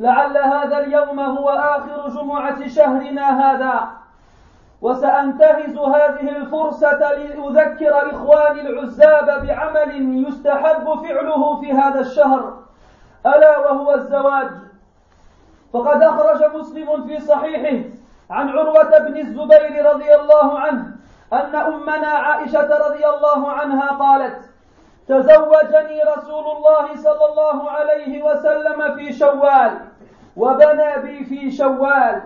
لعل هذا اليوم هو آخر جمعة شهرنا هذا. وسأنتهز هذه الفرصة لأذكر إخواني العزاب بعمل يستحب فعله في هذا الشهر. ألا وهو الزواج. فقد أخرج مسلم في صحيحه عن عروة بن الزبير رضي الله عنه أن أمنا عائشة رضي الله عنها قالت تزوجني رسول الله صلى الله عليه وسلم في شوال. وبنى بي في شوال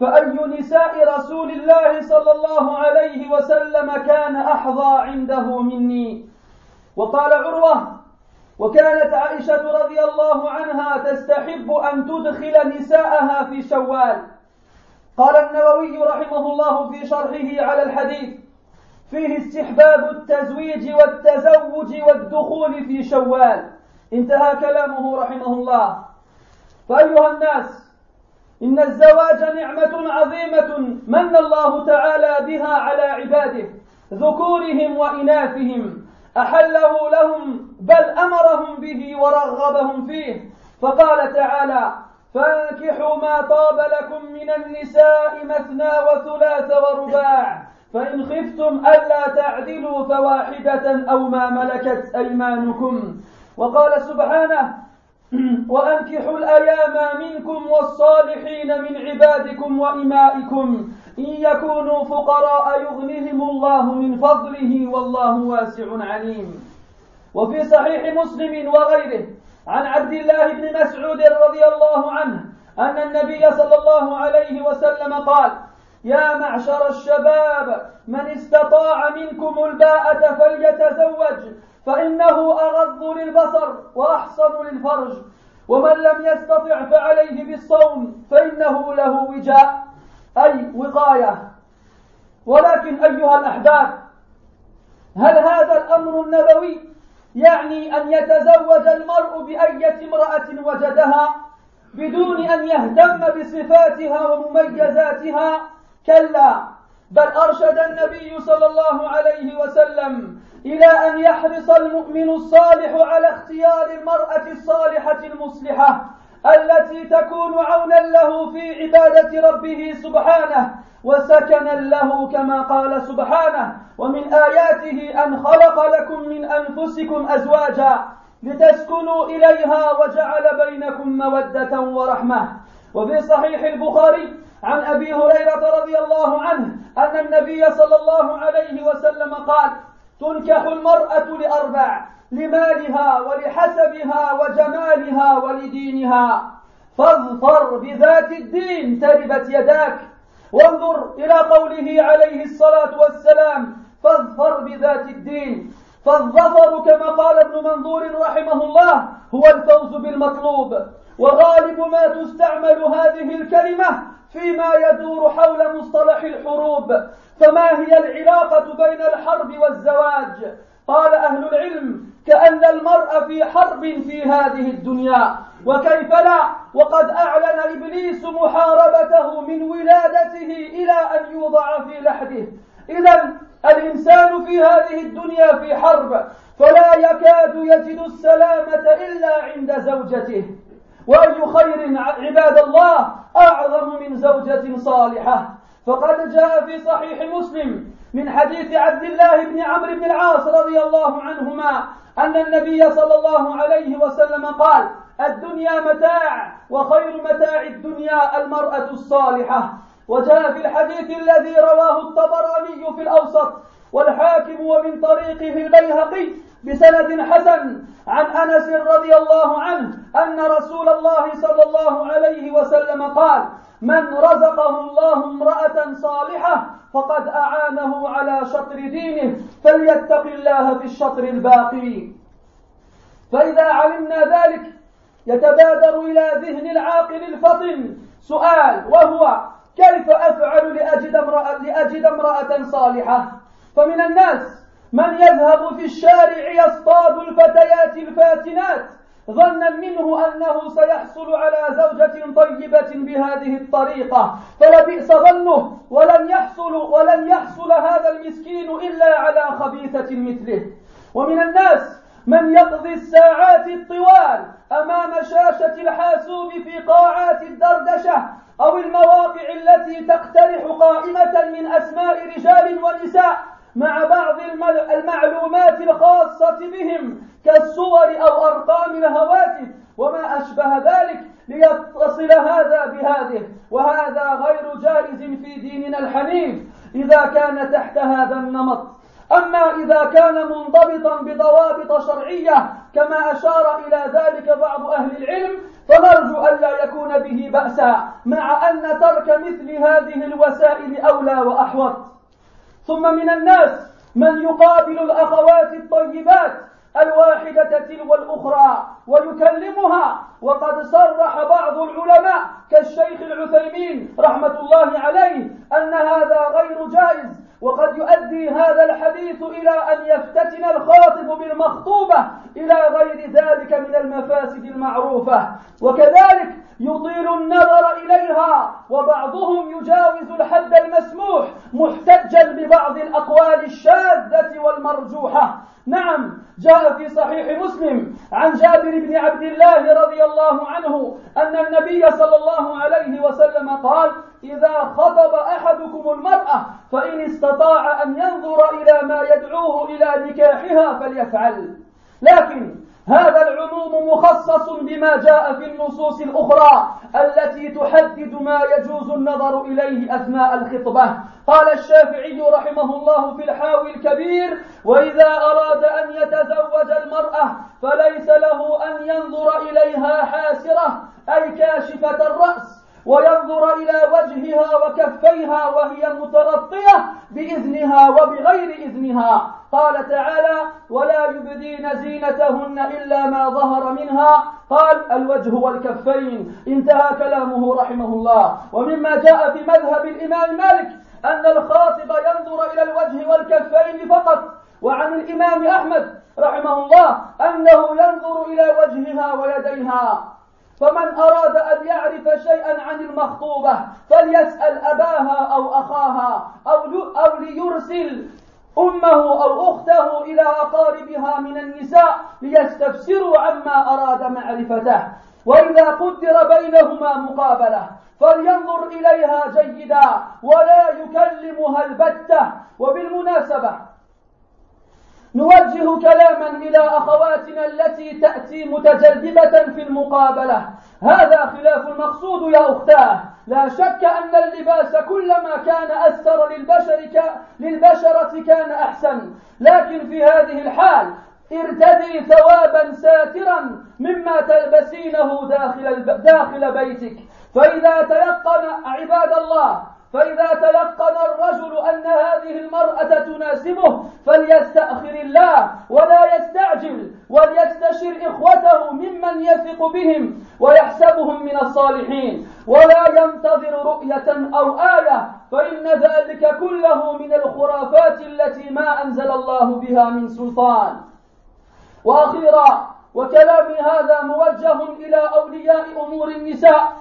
فأي نساء رسول الله صلى الله عليه وسلم كان أحظى عنده مني؟ وقال عروة وكانت عائشة رضي الله عنها تستحب أن تدخل نساءها في شوال. قال النووي رحمه الله في شرحه على الحديث فيه استحباب التزويج والتزوج والدخول في شوال. انتهى كلامه رحمه الله. فأيها الناس إن الزواج نعمة عظيمة من الله تعالى بها على عباده ذكورهم وإناثهم أحله لهم بل أمرهم به ورغبهم فيه. فقال تعالى فانكحوا ما طاب لكم من النساء مثنى وثلاث ورباع فإن خفتم ألا تعدلوا فواحدة أو ما ملكت أيمانكم. وقال سبحانه وأنكحوا الأيام منكم والصالحين من عبادكم وإمائكم إن يكونوا فقراء يغنهم الله من فضله والله واسع عليم. وفي صحيح مسلم وغيره عن عبد الله بن مسعود رضي الله عنه أن النبي صلى الله عليه وسلم قال يا معشر الشباب من استطاع منكم الباءة فليتزوج فإنه أغض للبصر وأحصن للفرج ومن لم يستطع فعليه بالصوم فإنه له وجاء أي وقاية. ولكن أيها الأحباب هل هذا الأمر النبوي يعني أن يتزوج المرء بأية امرأة وجدها بدون أن يهتم بصفاتها ومميزاتها؟ كلا. بل أرشد النبي صلى الله عليه وسلم إلى أن يحرص المؤمن الصالح على اختيار المرأة الصالحة المصلحة التي تكون عونا له في عبادة ربه سبحانه وسكنا له كما قال سبحانه ومن آياته أن خلق لكم من أنفسكم أزواجا لتسكنوا إليها وجعل بينكم مودة ورحمة. وفي صحيح البخاري عن أبي هريرة رضي الله عنه أن النبي صلى الله عليه وسلم قال تنكح المرأة لأربع لمالها ولحسبها وجمالها ولدينها. فاظفر بذات الدين تربت يداك. وانظر إلى قوله عليه الصلاة والسلام فاظفر بذات الدين. فالظفر كما قال ابن منظور رحمه الله هو الفوز بالمطلوب. وغالب ما تستعمل هذه الكلمة فيما يدور حول مصطلح الحروب فما هي العلاقة بين الحرب والزواج؟ قال أهل العلم كأن المرء في حرب في هذه الدنيا وكيف لا؟ وقد أعلن إبليس محاربته من ولادته إلى أن يوضع في لحده. إذا الإنسان في هذه الدنيا في حرب فلا يكاد يجد السلامة إلا عند زوجته. وأي خير عباد الله أعظم من زوجة صالحة. فقد جاء في صحيح مسلم من حديث عبد الله بن عمرو بن العاص رضي الله عنهما أن النبي صلى الله عليه وسلم قال الدنيا متاع وخير متاع الدنيا المرأة الصالحة. وجاء في الحديث الذي رواه الطبراني في الأوسط والحاكم ومن طريقه البيهقي بسند حسن عن أنس رضي الله عنه أن رسول الله صلى الله عليه وسلم قال من رزقه الله امرأة صالحة فقد أعانه على شطر دينه فليتق الله في الشطر الباقي فإذا علمنا ذلك يتبادر إلى ذهن العاقل الفطن سؤال وهو كيف أفعل لأجد امراه, لأجد امرأة صالحة؟ فمن الناس من يذهب في الشارع يصطاد الفتيات الفاتنات ظنا منه أنه سيحصل على زوجة طيبة بهذه الطريقة. فلبئس ظنه ولن يحصل ولن يحصل هذا المسكين إلا على خبيثة مثله. ومن الناس من يقضي الساعات الطوال أمام شاشة الحاسوب في قاعات الدردشة أو المواقع التي تقترح قائمة من أسماء رجال ونساء مع بعض المعلومات الخاصة بهم كالصور أو أرقام الهواتف وما أشبه ذلك ليتصل هذا بهذه وهذا غير جائز في ديننا الحنيف إذا كان تحت هذا النمط. أما إذا كان منضبطا بضوابط شرعية كما أشار إلى ذلك بعض أهل العلم فنرجو ألا يكون به بأسا مع أن ترك مثل هذه الوسائل أولى وأحوط. ثم من الناس من يقابل الأخوات الطيبات الواحدة تلو الأخرى ويكلمها وقد صرح بعض العلماء كالشيخ العثيمين رحمة الله عليه أن هذا غير جائز وقد يؤدي هذا الحديث إلى أن يفتتن الخاطب بالمخطوبة إلى غير ذلك من المفاسد المعروفة. وكذلك يطيل النظر إليها وبعضهم يجاوز الحد المسموح محتجا ببعض الأقوال الشاذة والمرجوحة. نعم جاء في صحيح مسلم عن جابر بن عبد الله رضي الله عنه أن النبي صلى الله عليه وسلم قال إذا خطب أحدكم المرأة فإن استطاع أن ينظر إلى ما يدعوه إلى نكاحها فليفعل. لكن هذا العموم مخصص بما جاء في النصوص الأخرى التي تحدد ما يجوز النظر إليه أثناء الخطبة. قال الشافعي رحمه الله في الحاوي الكبير وإذا أراد أن يتزوج المرأة فليس له أن ينظر إليها حاسرة أي كاشفة الرأس. وينظر إلى وجهها وكفيها وهي متغطية بإذنها وبغير إذنها. قال تعالى ولا يبدين زينتهن إلا ما ظهر منها قال الوجه والكفين انتهى كلامه رحمه الله. ومما جاء في مذهب الإمام مالك أن الخاطب ينظر إلى الوجه والكفين فقط. وعن الإمام أحمد رحمه الله أنه ينظر إلى وجهها ويديها. فمن أراد أن يعرف شيئا عن المخطوبة فليسأل أباها أو أخاها أو, أو ليرسل أمه أو أخته إلى أقاربها من النساء ليستفسروا عما أراد معرفته. وإذا قدر بينهما مقابلة فلينظر إليها جيدا ولا يكلمها البتة. وبالمناسبة نوجه كلاما إلى أخواتنا التي تأتي متجذبة في المقابلة. هذا خلاف المقصود يا أختاه. لا شك أن اللباس كلما كان أثر للبشر للبشرة كان أحسن. لكن في هذه الحال ارتدي ثوابا ساترا مما تلبسينه داخل داخل بيتك. فإذا تيقن عباد الله فإذا تيقن الرجل أن هذه المرأة تناسبه فليستأخر الله ولا يستعجل وليستشر إخوته ممن يثق بهم ويحسبهم من الصالحين. ولا ينتظر رؤية أو آية فإن ذلك كله من الخرافات التي ما أنزل الله بها من سلطان. وأخيرا وكلامي هذا موجه إلى أولياء أمور النساء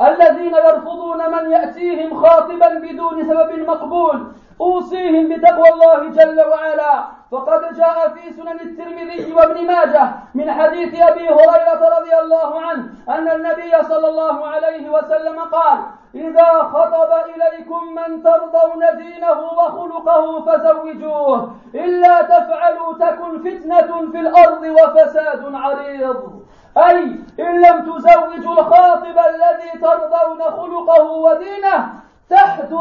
الذين يرفضون من يأتيهم خاطبا بدون سبب مقبول أوصيهم بتقوى الله جل وعلا. فقد جاء في سنن الترمذي وابن ماجه من حديث أبي هريرة رضي الله عنه أن النبي صلى الله عليه وسلم قال إذا خطب إليكم من ترضون دينه وخلقه فزوجوه إلا تفعلوا تكن فتنة في الأرض وفساد عريض. أي إن لم تزوجوا الخاطب الذي ترضون خلقه ودينه تحدث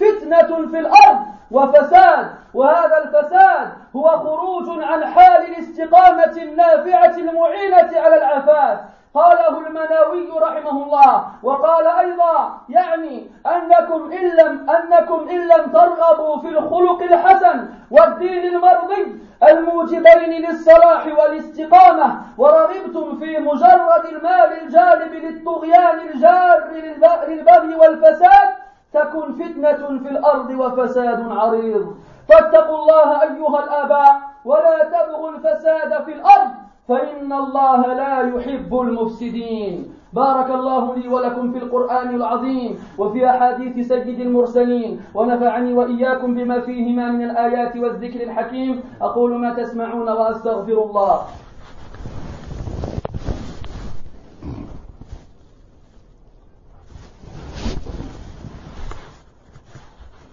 فتنة في الأرض وفساد وهذا الفساد هو خروج عن حال الاستقامة النافعة المعينة على العفاف. قاله المناوي رحمه الله وقال أيضا يعني أنكم إن لم أنكم إن لم ترغبوا في الخلق الحسن والدين المرضي الموجبين للصلاح والاستقامة ورغبتم في مجرد المال الجالب للطغيان الجار للبغي والفساد تكن فتنة في الأرض وفساد عريض. فاتقوا الله أيها الآباء ولا تبغوا الفساد في الأرض فإن الله لا يحب المفسدين. بارك الله لي ولكم في القرآن العظيم وفي أحاديث سيد المرسلين ونفعني وإياكم بما فيهما من الآيات والذكر الحكيم. أقول ما تسمعون وأستغفر الله.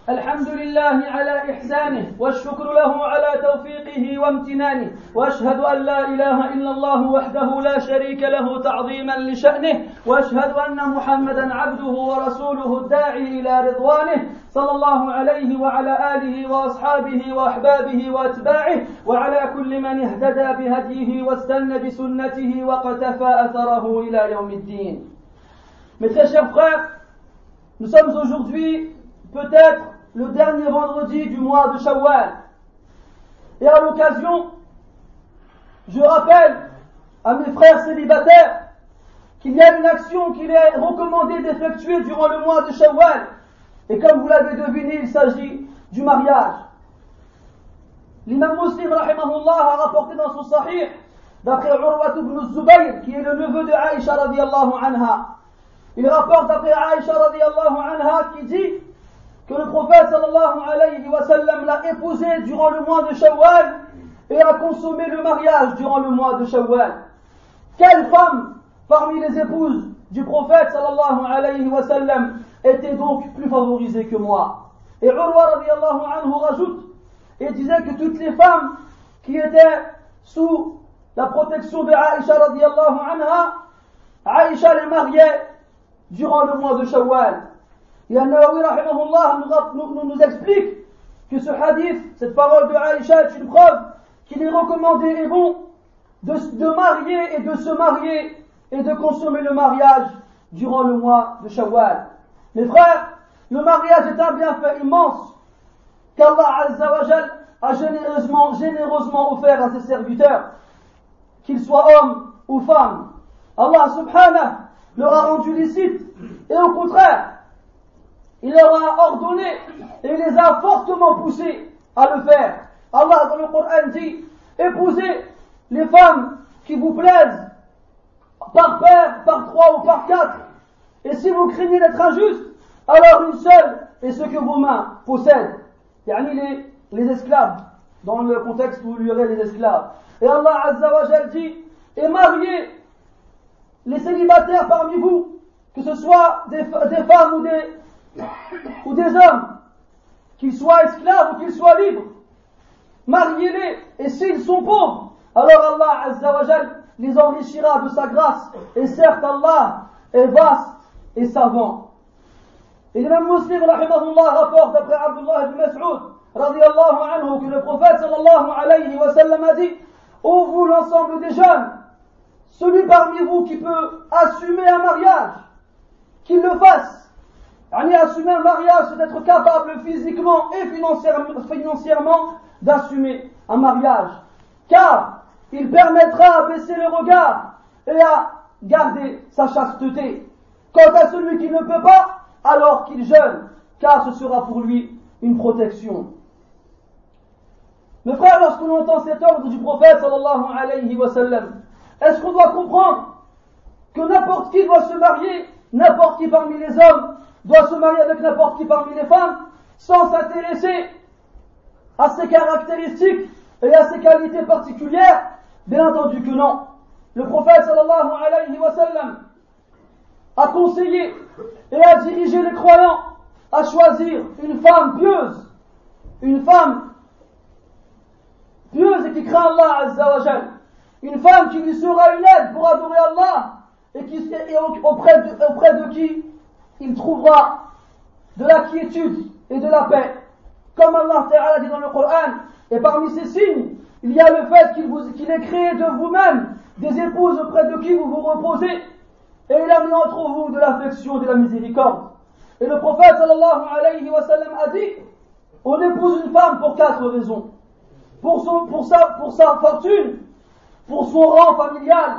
الحمد لله على إحسانه والشكر له على توفيقه وامتنانه وأشهد أن لا إله إلا الله وحده لا شريك له تعظيما لشأنه وأشهد أن محمدا عبده ورسوله الداعي إلى رضوانه صلى الله عليه وعلى آله وأصحابه وأحبابه وأتباعه وعلى كل من اهتدى بهديه واستنى بسنته وقتفى أثره إلى يوم الدين. Mes très chers frères, nous sommes aujourd'hui peut-être le dernier vendredi du mois de Shawwal. Et à l'occasion, je rappelle à mes frères célibataires qu'il y a une action qu'il est recommandé d'effectuer durant le mois de Shawwal. Et comme vous l'avez deviné, il s'agit du mariage. L'imam Muslim rahimahullah a rapporté dans son sahih d'après Urwat ibn Zubayr qui est le neveu de Aïcha radiallahu anha. Il rapporte d'après Aïcha radiallahu anha qui dit que le prophète sallallahu alayhi wa sallam l'a épousé durant le mois de Shawwal et a consommé le mariage durant le mois de Shawwal. Quelle femme parmi les épouses du prophète sallallahu alayhi wa sallam était donc plus favorisée que moi? Et Urwa radiallahu anhu rajoute et disait que toutes les femmes qui étaient sous la protection de Aïcha radiallahu anha, Aïcha les mariait durant le mois de Shawwal. Nous, nous, explique que ce hadith, cette parole de Aïcha est une preuve qu'il est recommandé et bon de, de marier et de se marier et de consommer le mariage durant le mois de Shawwal. Mes frères, le mariage est un bienfait immense qu'Allah a généreusement, généreusement offert à ses serviteurs, qu'ils soient hommes ou femmes. Allah subhanahu leur a rendu licite et au contraire, il leur a ordonné et les a fortement poussés à le faire. Allah dans le Coran dit, épousez les femmes qui vous plaisent par paire, par trois ou par quatre. Et si vous craignez d'être injuste, alors une seule est ce que vos mains possèdent. Yani les, les esclaves, dans le contexte où il y aurait les esclaves. Et Allah Azza dit, et mariez les célibataires parmi vous, que ce soit des femmes ou des, ou des hommes, qu'ils soient esclaves ou qu'ils soient libres, mariez-les, et s'ils sont pauvres, alors Allah Azzawajal les enrichira de sa grâce, et certes Allah est vaste et savant. Et l'imam muslim, rahimahullah, rapporte d'après Abdullah ibn Mas'ud, radiallahu anhu, que le prophète sallallahu alayhi wa sallam a dit, ô vous l'ensemble des jeunes, celui parmi vous qui peut assumer un mariage, qu'il le fasse, assumer un mariage, c'est d'être capable physiquement et financièrement d'assumer un mariage. Car il permettra à baisser le regard et à garder sa chasteté. Quant à celui qui ne peut pas, alors qu'il jeûne, car ce sera pour lui une protection. Mes frères, lorsque l'on entend cet ordre du prophète sallallahu alayhi wa sallam, est-ce qu'on doit comprendre que n'importe qui doit se marier, n'importe qui parmi les hommes doit se marier avec n'importe qui parmi les femmes sans s'intéresser à ses caractéristiques et à ses qualités particulières Bien entendu que non. Le prophète sallallahu alayhi wa sallam a conseillé et a dirigé les croyants à choisir une femme pieuse, une femme pieuse et qui craint Allah azza wa une femme qui lui sera une aide pour adorer Allah et, qui, et auprès de qui il trouvera de la quiétude et de la paix. Comme Allah Ta'ala dit dans le Coran, et parmi ces signes, il y a le fait qu'il ait créé de vous-même des épouses auprès de qui vous vous reposez, et il a mis entre vous de l'affection et de la miséricorde. Et le prophète a dit, on épouse une femme pour quatre raisons. Pour sa fortune, pour son rang familial,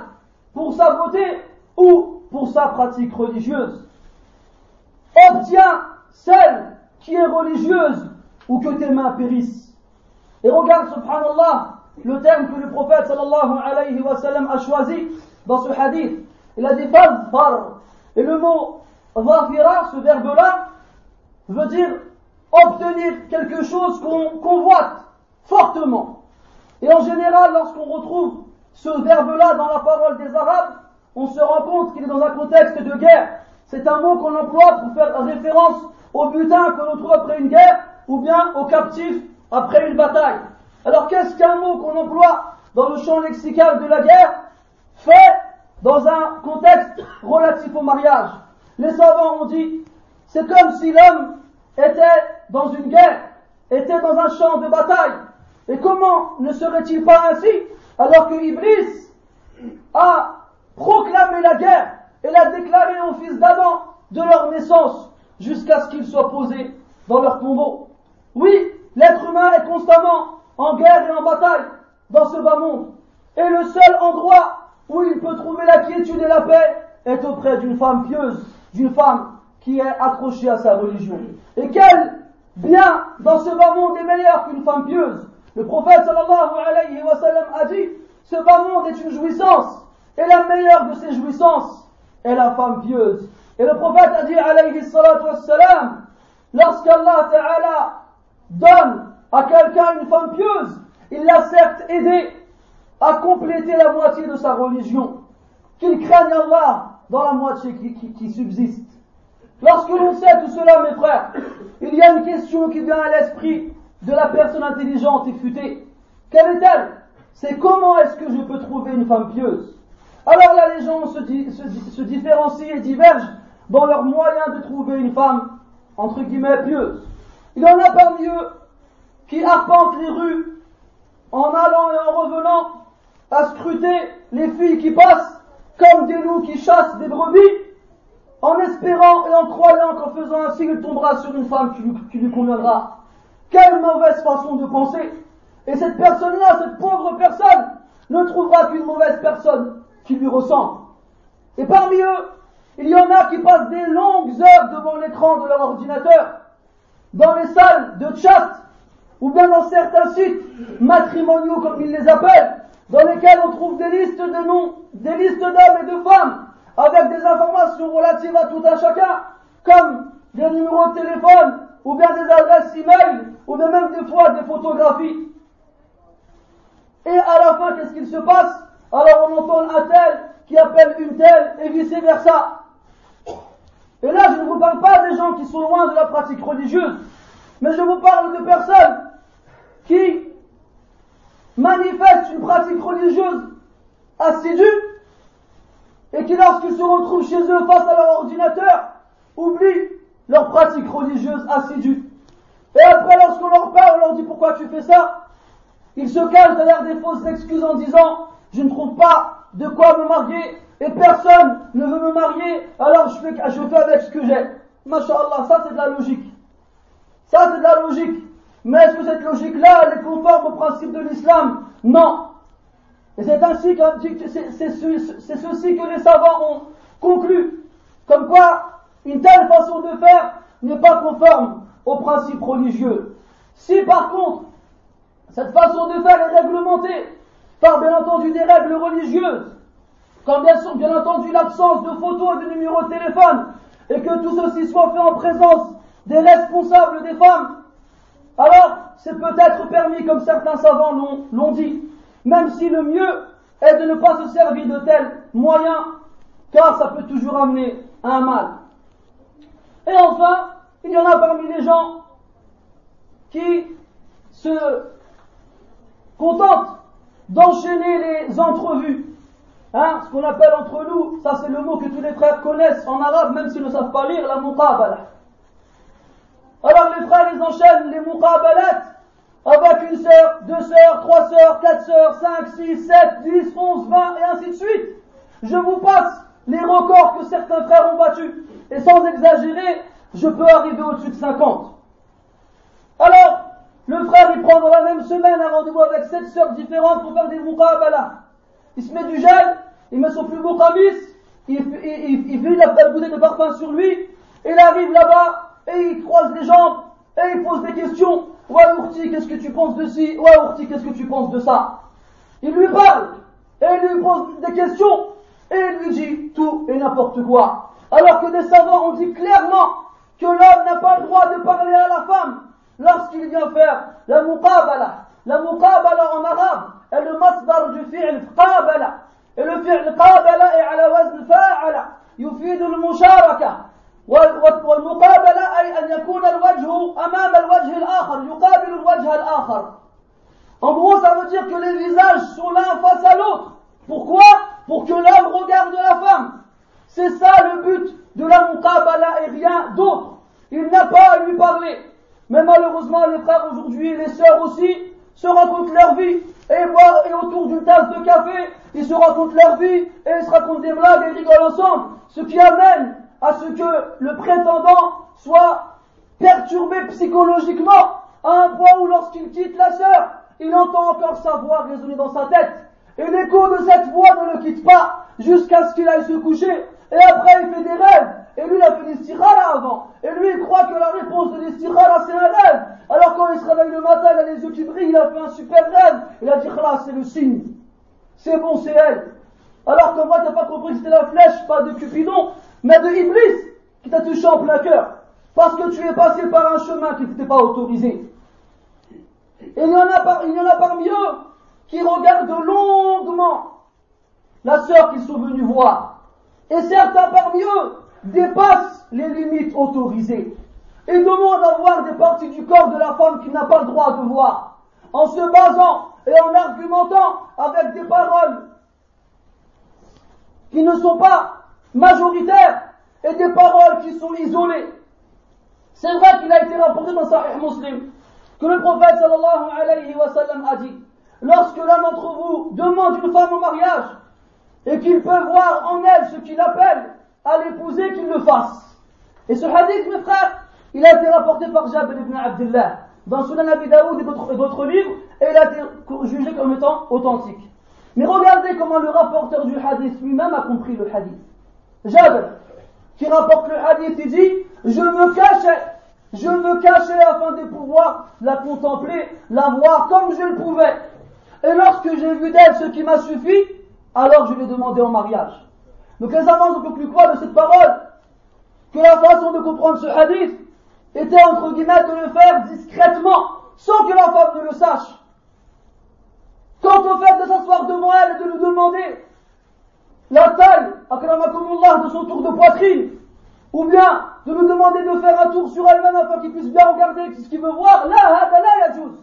pour sa beauté ou pour sa pratique religieuse. Obtiens celle qui est religieuse ou que tes mains périssent. Et regarde, subhanallah, le terme que le prophète sallallahu alayhi wa sallam a choisi dans ce hadith. Il a dit far. Et le mot vafira, ce verbe-là, veut dire obtenir quelque chose qu'on convoite fortement. Et en général, lorsqu'on retrouve ce verbe-là dans la parole des Arabes, on se rend compte qu'il est dans un contexte de guerre. C'est un mot qu'on emploie pour faire référence au butin que l'on trouve après une guerre ou bien aux captifs après une bataille. Alors qu'est-ce qu'un mot qu'on emploie dans le champ lexical de la guerre fait dans un contexte relatif au mariage? Les savants ont dit, c'est comme si l'homme était dans une guerre, était dans un champ de bataille. Et comment ne serait-il pas ainsi alors que Iblis a proclamé la guerre? Et l'a déclaré aux fils d'Adam de leur naissance jusqu'à ce qu'ils soient posés dans leur tombeau Oui, L'être humain est constamment en guerre et en bataille dans ce bas monde. Et le seul endroit où il peut trouver la quiétude et la paix est auprès d'une femme pieuse, d'une femme qui est accrochée à sa religion. Et quel bien dans ce bas monde est meilleur qu'une femme pieuse Le prophète sallallahu alayhi wa sallam a dit, ce bas monde est une jouissance, et la meilleure de ces jouissances est la femme pieuse. Et le prophète a dit alayhi salatu wassalam, lorsqu'Allah ta'ala donne à quelqu'un une femme pieuse, il l'a certes aidé à compléter la moitié de sa religion, qu'il craigne Allah dans la moitié qui, subsiste. Lorsque l'on sait tout cela, mes frères, il y a une question qui vient à l'esprit de la personne intelligente et futée. Quelle est-elle? C'est comment est-ce que je peux trouver une femme pieuse? Alors les gens se, différencient et divergent dans leurs moyens de trouver une femme, entre guillemets, pieuse. Il y en a parmi eux qui arpentent les rues en allant et en revenant à scruter les filles qui passent comme des loups qui chassent des brebis, en espérant et en croyant qu'en faisant ainsi il tombera sur une femme qui lui, conviendra. Quelle mauvaise façon de penser Et cette personne-là, cette pauvre personne, ne trouvera qu'une mauvaise personne qui lui ressemble. Et parmi eux, il y en a qui passent des longues heures devant l'écran de leur ordinateur, dans les salles de chat, ou bien dans certains sites matrimoniaux comme ils les appellent, dans lesquels on trouve des listes de noms, des listes d'hommes et de femmes, avec des informations relatives à tout un chacun, comme des numéros de téléphone, ou bien des adresses e-mail, ou bien même des fois des photographies. Et à la fin, qu'est-ce qu'il se passe? Alors on entend un tel qui appelle une telle, et vice versa. Et là, je ne vous parle pas des gens qui sont loin de la pratique religieuse, mais je vous parle de personnes qui manifestent une pratique religieuse assidue et qui, lorsqu'ils se retrouvent chez eux face à leur ordinateur, oublient leur pratique religieuse assidue. Et après, lorsqu'on leur parle, on leur dit pourquoi tu fais ça, ils se cachent derrière des fausses excuses en disant je ne trouve pas de quoi me marier et personne ne veut me marier, alors je fais, avec ce que j'ai. Masha'Allah, ça c'est de la logique. Ça c'est de la logique. Mais est-ce que cette logique-là, elle est conforme au principe de l'islam? Non. Et c'est ainsi que, c'est ceci que les savants ont conclu. Comme quoi, une telle façon de faire n'est pas conforme aux principes religieux. Si par contre, cette façon de faire est réglementée par bien entendu des règles religieuses, comme bien, sûr, bien entendu l'absence de photos et de numéros de téléphone, et que tout ceci soit fait en présence des responsables des femmes, alors c'est peut-être permis comme certains savants l'ont dit, même si le mieux est de ne pas se servir de tels moyens, car ça peut toujours amener à un mal. Et enfin, il y en a parmi les gens qui se contentent d'enchaîner les entrevues. Hein, ce qu'on appelle entre nous, ça c'est le mot que tous les frères connaissent en arabe, même s'ils ne savent pas lire, la muqabala. Alors les frères, ils enchaînent les muqabalat avec une sœur, deux sœurs, trois sœurs, quatre sœurs, cinq, six, sept, dix, onze, vingt, et ainsi de suite. Je vous passe les records que certains frères ont battus. Et sans exagérer, je peux arriver au-dessus de 50. Alors, le frère, il prend dans la même semaine un rendez-vous avec sept sœurs différentes pour faire des muqabala. Il se met du gel, il met son plus beau kamis, il, il, il, il la bouteille de parfum sur lui, il arrive là-bas, et il croise les jambes, et il pose des questions. Ouais, Ourti, qu'est-ce que tu penses de ci? Ouais, Ourti, qu'est-ce que tu penses de ça Il lui parle, et il lui pose des questions, et il lui dit tout et n'importe quoi. Alors que des savants ont dit clairement que l'homme n'a pas le droit de parler à la femme lorsqu'il vient faire la muqabala. La muqabala en arabe est le masdar du fi'l qabala. Et le fi'l qabala est à la wazn fa'ala. يفيد المشاركة والمقابلة أي أن يكون الوجه أمام الوجه الآخر يقابل الوجه الآخر En gros, ça veut dire que les visages sont l'un face à l'autre. Pourquoi Pour que l'homme regarde la femme. C'est ça le but de la muqabala et rien d'autre. Il n'a pas à lui parler. Mais malheureusement, les frères aujourd'hui les sœurs aussi se racontent leur vie et et autour d'une tasse de café, ils se racontent leur vie et ils se racontent des blagues et ils rigolent ensemble. Ce qui amène à ce que le prétendant soit perturbé psychologiquement à un point où lorsqu'il quitte la sœur, il entend encore sa voix résonner dans sa tête. Et l'écho de cette voix ne le quitte pas jusqu'à ce qu'il aille se coucher. Et après, il fait des rêves. Et lui, il a fait des stirala avant. Et lui, il croit que la réponse de l'istikhara, c'est un rêve. Alors quand il se réveille le matin, il a les yeux qui brillent, il a fait un super rêve. Il a dit, c'est le signe. C'est bon, c'est elle. Alors que moi, t'as pas compris que c'était la flèche, pas de Cupidon, mais de Iblis, qui t'a touché en plein cœur. Parce que tu es passé par un chemin qui n'était pas autorisé. Et il y, en a il y en a parmi eux qui regardent longuement la sœur qu'ils sont venus voir. Et certains parmi eux dépassent les limites autorisées et demandent à voir des parties du corps de la femme qu'il n'a pas le droit de voir, en se basant et en argumentant avec des paroles qui ne sont pas majoritaires et des paroles qui sont isolées. C'est vrai qu'il a été rapporté dans Sahih Muslim que le prophète sallallahu alayhi wa sallam a dit lorsque l'un d'entre vous demande une femme au mariage et qu'il peut voir en elle ce qu'il appelle à l'épouser, qu'il le fasse. Et ce hadith, mes frères, il a été rapporté par Jabir ibn Abdullah dans Sunan Abi et d'autres livres, et il a été jugé comme étant authentique. Mais regardez comment le rapporteur du hadith lui-même a compris le hadith. Jabir, qui rapporte le hadith, il dit, je me cachais, je me cachais afin de pouvoir la contempler, la voir comme je le pouvais. Et lorsque j'ai vu d'elle ce qui m'a suffi, alors je lui ai demandé en mariage. Donc les savants ont conclu quoi de cette parole? Que la façon de comprendre ce hadith était entre guillemets de le faire discrètement, sans que la femme ne le sache. Quant au fait de s'asseoir devant elle et de lui demander la taille, akramakumullah, de son tour de poitrine, ou bien de lui demander de faire un tour sur elle-même afin qu'il puisse bien regarder ce qu'il veut voir, là, là, yajouz.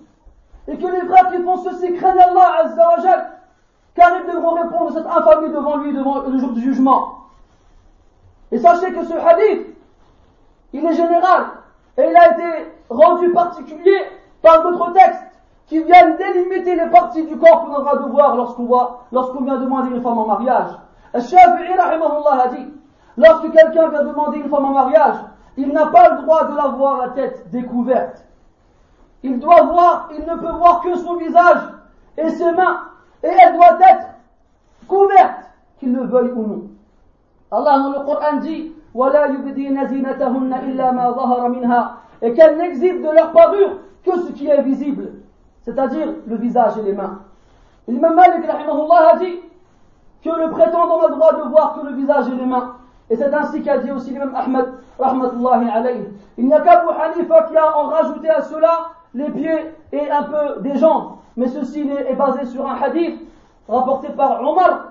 Et que les frères qui font ceci craignent Allah Azza wa car ils devront répondre à cette infamie devant lui, devant le jour du jugement. Et sachez que ce hadith, il est général, et il a été rendu particulier par d'autres textes qui viennent délimiter les parties du corps qu'on aura de voir lorsqu'on lorsqu'on vient demander une femme en mariage. Al-Shafi'i, a dit, lorsque quelqu'un vient demander une femme en mariage, il n'a pas le droit de la voir la tête découverte. Il doit voir, il ne peut voir que son visage et ses mains et elle doit être couverte, qu'il le veuille ou non. Allah le Coran dit et qu'elles n'exhibent de leur parure que ce qui est visible, c'est-à-dire le visage et les mains. L'imam Malik a dit que le prétendant le droit de voir que le visage et les mains, Et c'est ainsi qu'a dit aussi l'imam Ahmed, rahmatullahi alayhi. Il n'y a qu'Abu Hanifa qui a en rajouté à cela les pieds et un peu des jambes. Mais ceci est basé sur un hadith rapporté par Omar,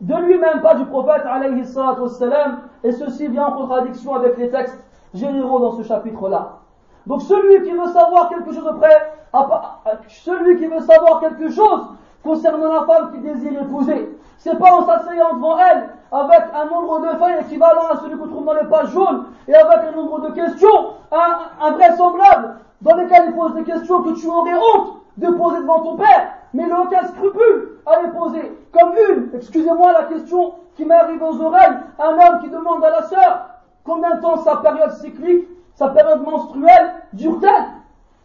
de lui-même, pas du prophète, alayhi wassalam, et ceci vient en contradiction avec les textes généraux dans ce chapitre-là. Donc celui qui veut savoir quelque chose de près, celui qui veut savoir quelque chose concernant la femme qui désire épouser, c'est pas en s'asseyant devant elle avec un nombre de feuilles équivalent à celui qu'on trouve dans les pages jaunes et avec un nombre de questions invraisemblables dans lesquelles il pose des questions que tu aurais honte de poser devant ton père, mais il n'a aucun scrupule à les poser. Comme une, excusez-moi la question qui m'arrive aux oreilles, un homme qui demande à la sœur combien de temps sa période cyclique, sa période menstruelle dure-t-elle?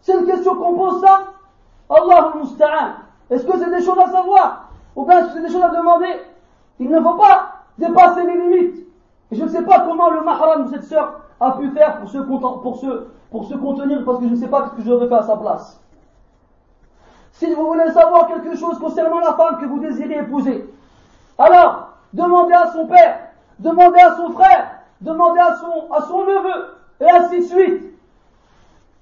C'est une question qu'on pose ça Allah musta'an. Est-ce que c'est des choses à savoir Ou bien est-ce que c'est des choses à demander Il ne faut pas dépasser les limites. Et je ne sais pas comment le mahram de cette sœur a pu faire pour se, contenir parce que je ne sais pas ce que j'aurais fait à sa place. Si vous voulez savoir quelque chose concernant la femme que vous désirez épouser, alors demandez à son père, demandez à son frère, demandez à son neveu, et ainsi de suite.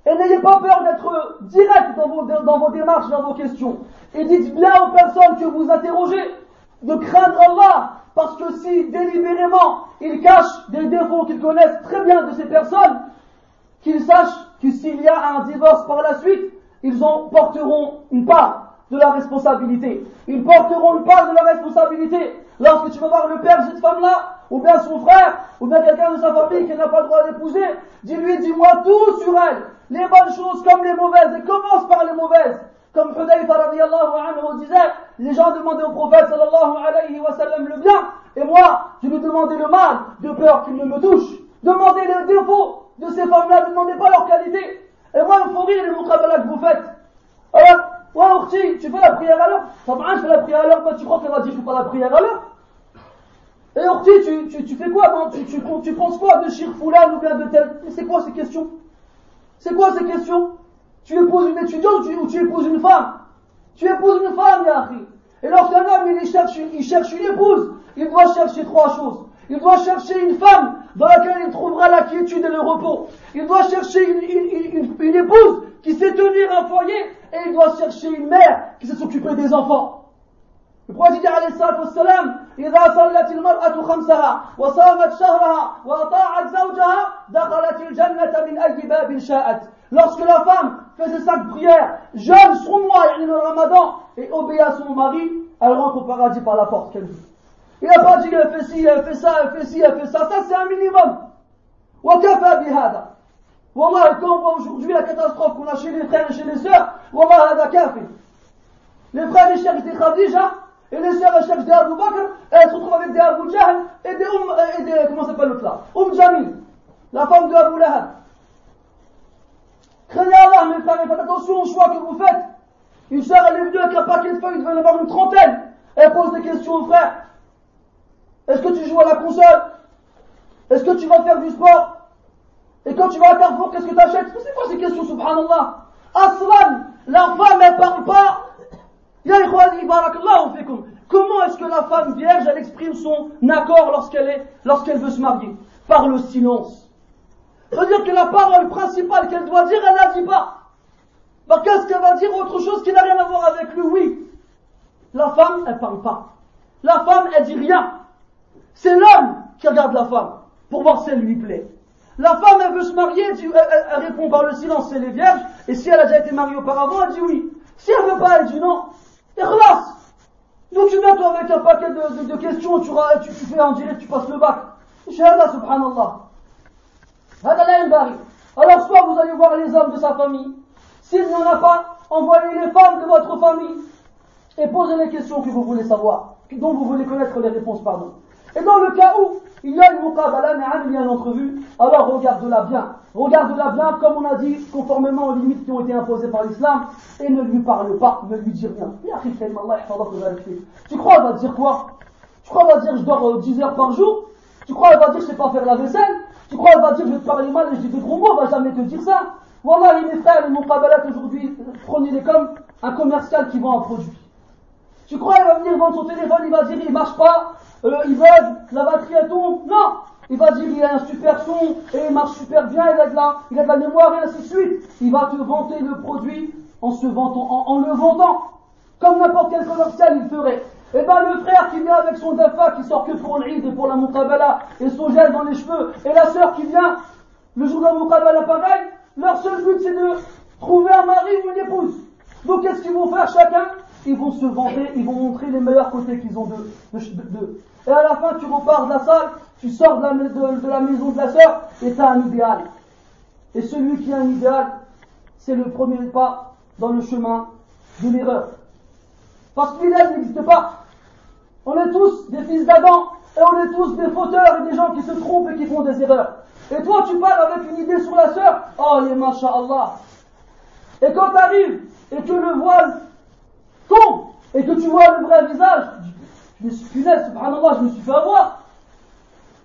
Et n'ayez pas peur d'être direct dans vos, démarches, dans vos questions. Et dites bien aux personnes que vous interrogez de craindre Allah, parce que si délibérément ils cachent des défauts qu'ils connaissent très bien de ces personnes, qu'ils sachent que s'il y a un divorce par la suite, ils en porteront une part de la responsabilité. Ils porteront une part de la responsabilité. Lorsque tu vas voir le père de cette femme-là, ou bien son frère, ou bien quelqu'un de sa famille qui n'a pas le droit d'épouser, dis-lui, dis-moi tout sur elle. Les bonnes choses comme les mauvaises, et commence par les mauvaises. Comme Hudayfa radiallahu anhu disait, les gens demandaient au prophète sallallahu alayhi wa sallam le bien, et moi, je lui demandais le mal, de peur qu'il ne me touche. Demandez les défauts de ces femmes-là, ne demandez pas leur qualité. Et moi, il faut rire les muqabala que vous faites. Alors, ouais, tu fais la prière à l'heure. Je fais la prière à l'heure, tu crois qu'elle va dire, je fais pas la prière à l'heure. Et Orti, tu, tu, tu, fais quoi, non tu, tu, tu, penses quoi de Shir ou bien de tel C'est quoi ces questions C'est quoi ces questions Tu épouses une étudiante ou tu, épouses une femme Tu épouses une femme, Yahri. Et lorsqu'un homme, il cherche, il cherche une épouse, il doit chercher trois choses. Il doit chercher une femme dans laquelle il trouvera la quiétude et le repos. Il doit chercher une, épouse qui sait tenir un foyer et il doit chercher une mère qui sait s'occuper des enfants. Dit alayhi salatu wassalam, إذا صلت المرأة خمسها وصامت شهرها وأطاعت زوجها دخلت الجنة من أي باب شاءت. Lorsque la femme fait ses cinq prières, jeûne son mois, le ramadan, et obéit à son mari, elle rentre au paradis par la porte qu'elle veut. Il n'a pas dit elle fait ci, elle fait ça, elle fait ci, elle fait ça. Ça, c'est un minimum. وكفى بهذا والله quand on voit aujourd'hui la catastrophe qu'on a chez les frères et chez les sœurs والله هذا كافي les frères ils cherchent des Khadija et les sœurs elles cherchent des Abu Bakr et elles se retrouvent avec des Abu Jahl et des Umm et s'appelle l'autre là? Umm Jamil la femme de Abu Lahab. Craignez Allah mes frères et faites attention au choix que vous faites. Une sœur elle est venue avec un paquet de feuilles il devait en avoir une trentaine. Elle pose des questions aux frères. Est-ce que tu joues à la console? Est-ce que tu vas faire du sport? Et quand tu vas à Carrefour, qu'est-ce que tu achètes C'est quoi ces questions, subhanallah? Aslan, la femme, elle parle pas. Comment est-ce que la femme vierge, elle exprime son accord lorsqu'elle est, lorsqu'elle veut se marier? Par le silence. C'est-à-dire que la parole principale qu'elle doit dire, elle la dit pas. Qu'est-ce qu'elle va dire autre chose qui n'a rien à voir avec le oui? La femme, elle parle pas. La femme, elle dit rien. C'est l'homme qui regarde la femme pour voir si elle lui plaît. La femme, elle veut se marier, elle, répond par le silence, c'est les vierges, et si elle a déjà été mariée auparavant, elle dit oui. Si elle veut pas, elle dit non. Relâche. Donc tu viens toi avec un paquet de, questions, tu, fais en direct, tu passes le bac. Inch'Allah, subhanallah. Alors soit vous allez voir les hommes de sa famille, s'il n'y en a pas, envoyez les femmes de votre famille et posez les questions que vous voulez savoir, dont vous voulez connaître les réponses, pardon. Et dans le cas où il y a une muqabala, il y a une entrevue, alors regarde-la bien. Regarde-la bien, comme on a dit, conformément aux limites qui ont été imposées par l'islam, et ne lui parle pas, ne lui dis rien. Tu crois qu'elle va dire quoi? Tu crois qu'elle va dire je dors 10 euh, heures par jour? Tu crois qu'elle va dire je sais pas faire la vaisselle? Tu crois qu'elle va dire je vais mal et je dis des gros mots? Elle va jamais te dire ça. Voilà, mes frères, les muqabalat aujourd'hui, prenez-les comme un commercial qui vend un produit. Tu crois qu'elle va venir vendre son téléphone, il va dire il marche pas, euh, il bug, la batterie elle tombe. Non il va dire il a un super son et il marche super bien, il a de la, il a de la mémoire et ainsi de suite. Il va te vanter le produit en se vantant, en, le vendant, comme n'importe quel commercial il ferait. Et eh ben le frère qui vient avec son dafa qui sort que pour l'Eid et pour la muqabala et son gel dans les cheveux, et la sœur qui vient le jour de la muqabala pareil, leur seul but c'est de trouver un mari ou une épouse. Donc qu'est-ce qu'ils vont faire chacun? Ils vont se vanter, ils vont montrer les meilleurs côtés qu'ils ont d'eux. De, et à la fin tu repars de la salle, tu sors de la, maison de la sœur et tu as un idéal. Et celui qui a un idéal, c'est le premier pas dans le chemin de l'erreur. Parce que l'idéal n'existe pas. On est tous des fils d'Adam et on est tous des fauteurs et des gens qui se trompent et qui font des erreurs. Et toi, tu parles avec une idée sur la sœur. Oh, les masha'Allah. Et quand tu arrives et que le voile et que tu vois le vrai visage, suis punaise, subhanallah, je me suis fait avoir.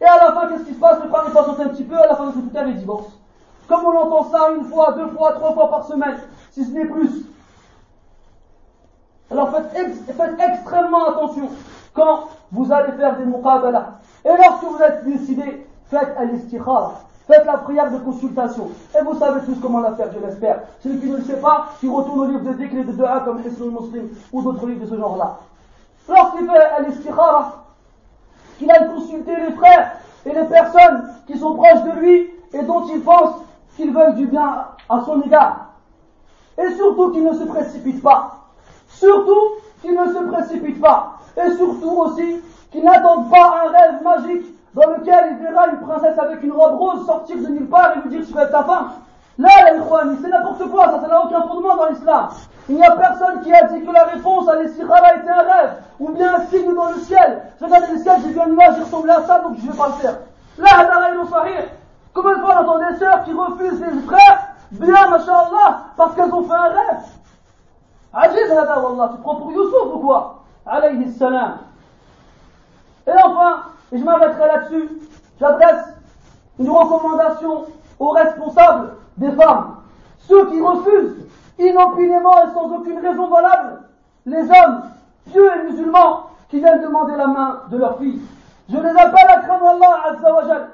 Et à la fin, qu'est-ce qui se passe? Le pari passe un petit peu, à la fin de cette il divorce. Comme on entend ça une fois, deux fois, trois fois par semaine, si ce n'est plus. Alors faites, faites extrêmement attention quand vous allez faire des muqabala. Et lorsque vous êtes décidé, faites al-istikhara. Faites la prière de consultation. Et vous savez tous comment la faire, je l'espère. Celui qui ne le sait pas, qui retourne au livre de et de dua comme Hisnul Muslim ou d'autres livres de ce genre-là. Lorsqu'il fait al-istikhara, qu'il aille consulter les frères et les personnes qui sont proches de lui et dont il pense qu'ils veulent du bien à son égard. Et surtout qu'il ne se précipite pas. Surtout qu'il ne se précipite pas. Et surtout aussi qu'il n'attende pas un rêve magique dans lequel il verra une princesse avec une robe rose sortir de nulle part et lui dire tu vas être ta femme. Là, la c'est n'importe quoi, ça, ça n'a aucun fondement dans l'islam. Il n'y a personne qui a dit que la réponse à l'istikhara était un rêve, ou bien un signe dans le ciel. Je regarde le ciel, j'ai vu un nuage, il à ça, donc je ne vais pas le faire. Là, hadara sahih. Combien de fois on entend des sœurs qui refusent les frères, bien, mashallah, parce qu'elles ont fait un rêve. Ajiz hada wallah, tu prends pour Youssouf ou quoi? Alayhi salam. Et enfin, et je m'arrêterai là-dessus, j'adresse une recommandation aux responsables des femmes. Ceux qui refusent inopinément et sans aucune raison valable les hommes pieux et musulmans qui viennent demander la main de leur fille. Je les appelle à craindre Allah Azza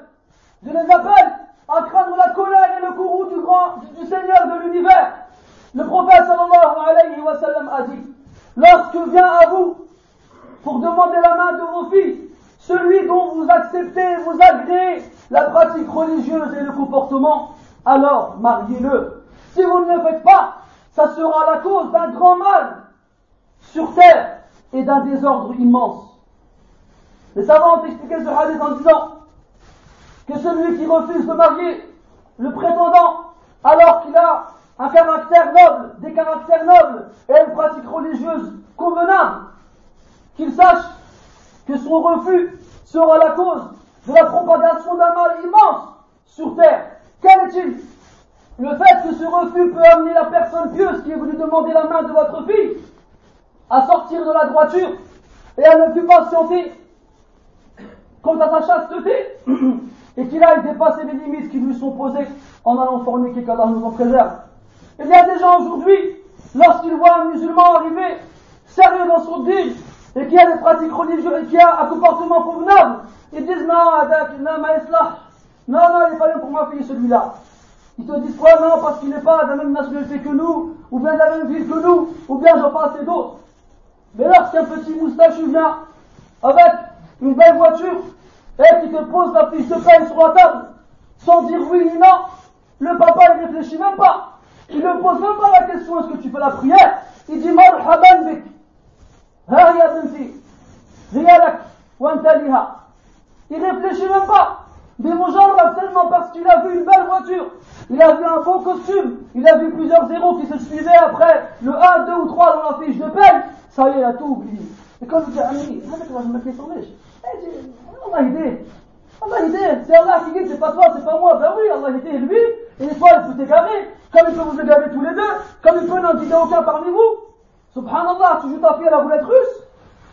Je les appelle à craindre la colère et le courroux du grand, du Seigneur de l'univers. Le prophète sallallahu alayhi wa sallam a dit, lorsque vient à vous pour demander la main de vos filles, celui dont vous acceptez, vous agréez la pratique religieuse et le comportement, alors mariez-le. Si vous ne le faites pas, ça sera la cause d'un grand mal sur terre et d'un désordre immense. Les savants ont expliqué ce hadith en disant que celui qui refuse de marier le prétendant alors qu'il a un caractère noble, des caractères nobles et une pratique religieuse convenable, qu'il sache que son refus sera la cause de la propagation d'un mal immense sur terre. Quel est-il? Le fait que ce refus peut amener la personne pieuse qui est venue demander la main de votre fille à sortir de la droiture et à ne plus patienter quant à sa chasteté et qu'il aille dépasser les limites qui lui sont posées en allant forniquer qu'Allah nous en préserve. Il y a des gens aujourd'hui, lorsqu'ils voient un musulman arriver sérieux dans son dîme et qui a des pratiques religieuses et qui a un comportement convenable, ils disent non, non, non, il n'est pas bien pour ma fille celui-là. Ils te disent quoi? Non, parce qu'il n'est pas de la même nationalité que nous, ou bien de la même ville que nous, ou bien j'en passe et d'autres. Mais lorsqu'un petit moustachu vient avec une belle voiture et qui te pose la fiche de sur la table sans dire oui ni non, le papa il réfléchit même pas. Il ne pose même pas la question est-ce que tu fais la prière? Il dit marhaban bik. Ha ya binti. Riyalak wa Il réfléchit même pas. Tellement parce qu'il a vu une belle voiture, il a vu un beau costume, il a vu plusieurs zéros qui se suivaient après le 1, 2 ou 3 dans la fiche de paye, ça y est, il a tout oublié. Et quand il dit, Ami, Allah aidé. Allah aidé. C'est Allah qui dit, c'est pas toi, c'est pas moi. Ben oui, Allah aidé lui. Et des fois, il peut t'égarer. Comme il peut vous égarer tous les deux. Comme il peut n'en guider aucun parmi vous. Subhanallah, tu joues ta fille à la boulette russe.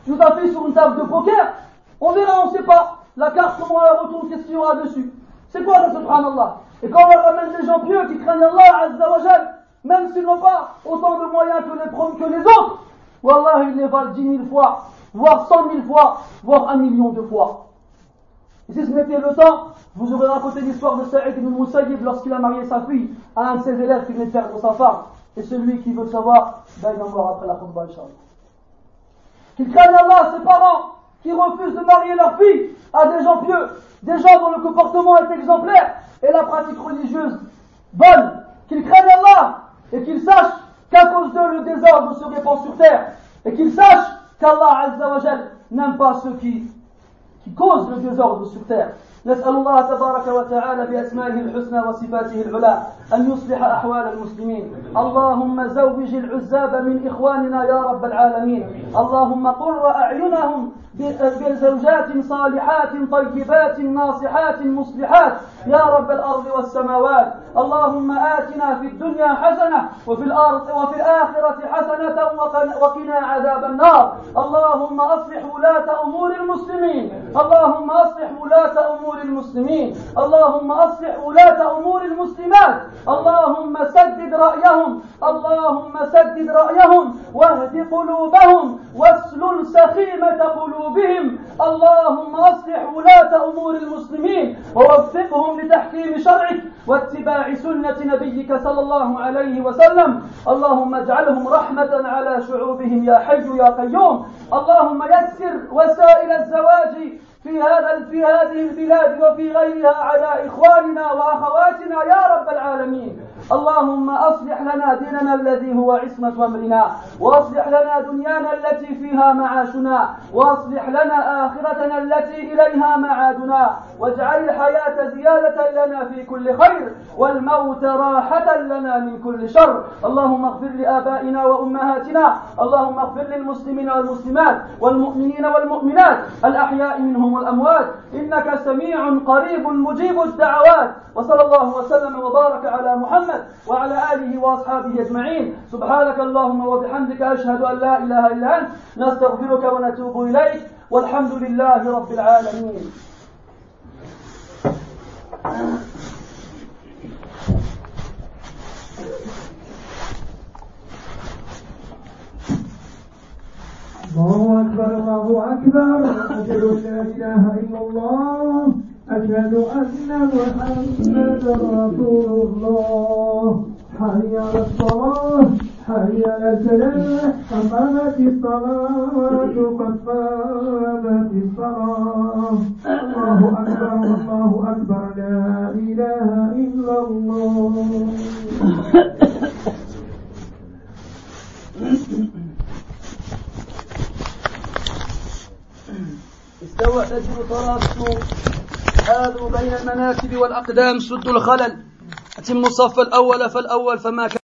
Tu joues ta fille sur une table de poker. On verra, on sait pas. La carte, comment elle retourne, qu'est-ce qu'il y aura dessus. C'est quoi ça, subhanallah? Et quand on ramène des gens pieux qui craignent Allah, azza wa même s'ils n'ont pas autant de moyens que les, que les autres, Wallah, ils les valent dix mille fois, voire cent mille fois, voire un million de fois. Et si ce n'était le temps, vous aurez raconté l'histoire de Saïd ibn Moussaïd lorsqu'il a marié sa fille à un de ses élèves qui venait de perdre sa femme. Et celui qui veut savoir, ben il va mort après la khutbah, Inch'Allah. Qu'ils craignent Allah, ses parents, qui refusent de marier leur fille à des gens pieux, des gens dont le comportement est exemplaire et la pratique religieuse bonne. Qu'ils craignent Allah et qu'ils sachent qu'à cause d'eux le désordre se répand sur terre et qu'ils sachent qu'Allah n'aime pas ceux qui, qui causent le désordre sur terre. نسأل الله تبارك وتعالى بأسمائه الحسنى وصفاته العلى أن يصلح أحوال المسلمين. اللهم زوج العزاب من إخواننا يا رب العالمين. اللهم قر أعينهم بزوجات صالحات طيبات ناصحات مصلحات يا رب الأرض والسماوات. اللهم آتنا في الدنيا حسنة وفي الأرض وفي الآخرة حسنة وقنا عذاب النار. اللهم أصلح ولاة أمور المسلمين. اللهم أصلح ولاة أمور المسلمين. اللهم أصلح ولاة أمور المسلمات. اللهم سدد رأيهم. اللهم سدد رأيهم. واهد قلوبهم. واسلل سخيمة قلوبهم. اللهم أصلح ولاة أمور المسلمين. ووفقهم لتحكيم شرعك واتباع سنة نبيك صلى الله عليه وسلم. اللهم اجعلهم رحمة على شعوبهم يا حي يا قيوم. اللهم يسر وسائل الزواج في هذا في هذه البلاد وفي غيرها على إخواننا وأخواتنا يا رب العالمين. اللهم أصلح لنا ديننا الذي هو عصمة أمرنا وأصلح لنا دنيانا التي فيها معاشنا وأصلح لنا آخرتنا التي إليها معادنا واجعل الحياة زيادة لنا في كل خير والموت راحة لنا من كل شر. اللهم اغفر لآبائنا وأمهاتنا اللهم اغفر للمسلمين والمسلمات والمؤمنين والمؤمنات الأحياء منهم والاموات إنك سميع قريب مجيب الدعوات. وصلى الله وسلم وبارك على محمد وعلى آله وأصحابه أجمعين. سبحانك اللهم وبحمدك أشهد أن لا إله إلا أنت. نستغفرك ونتوب إليك. والحمد لله رب العالمين. الله أكبر الله أكبر. أشهد أن لا إله إلا الله. أشهد أن محمدا رسول الله. حي على الصلاة حي على الفلاح قامت الصلاة قد قامت الصلاة. الله أكبر الله أكبر. لا إله إلا الله. أجر تراصوا حاذوا بين المناكب والأقدام سدوا الخلل. أتموا الصف الأول فالأول فما كان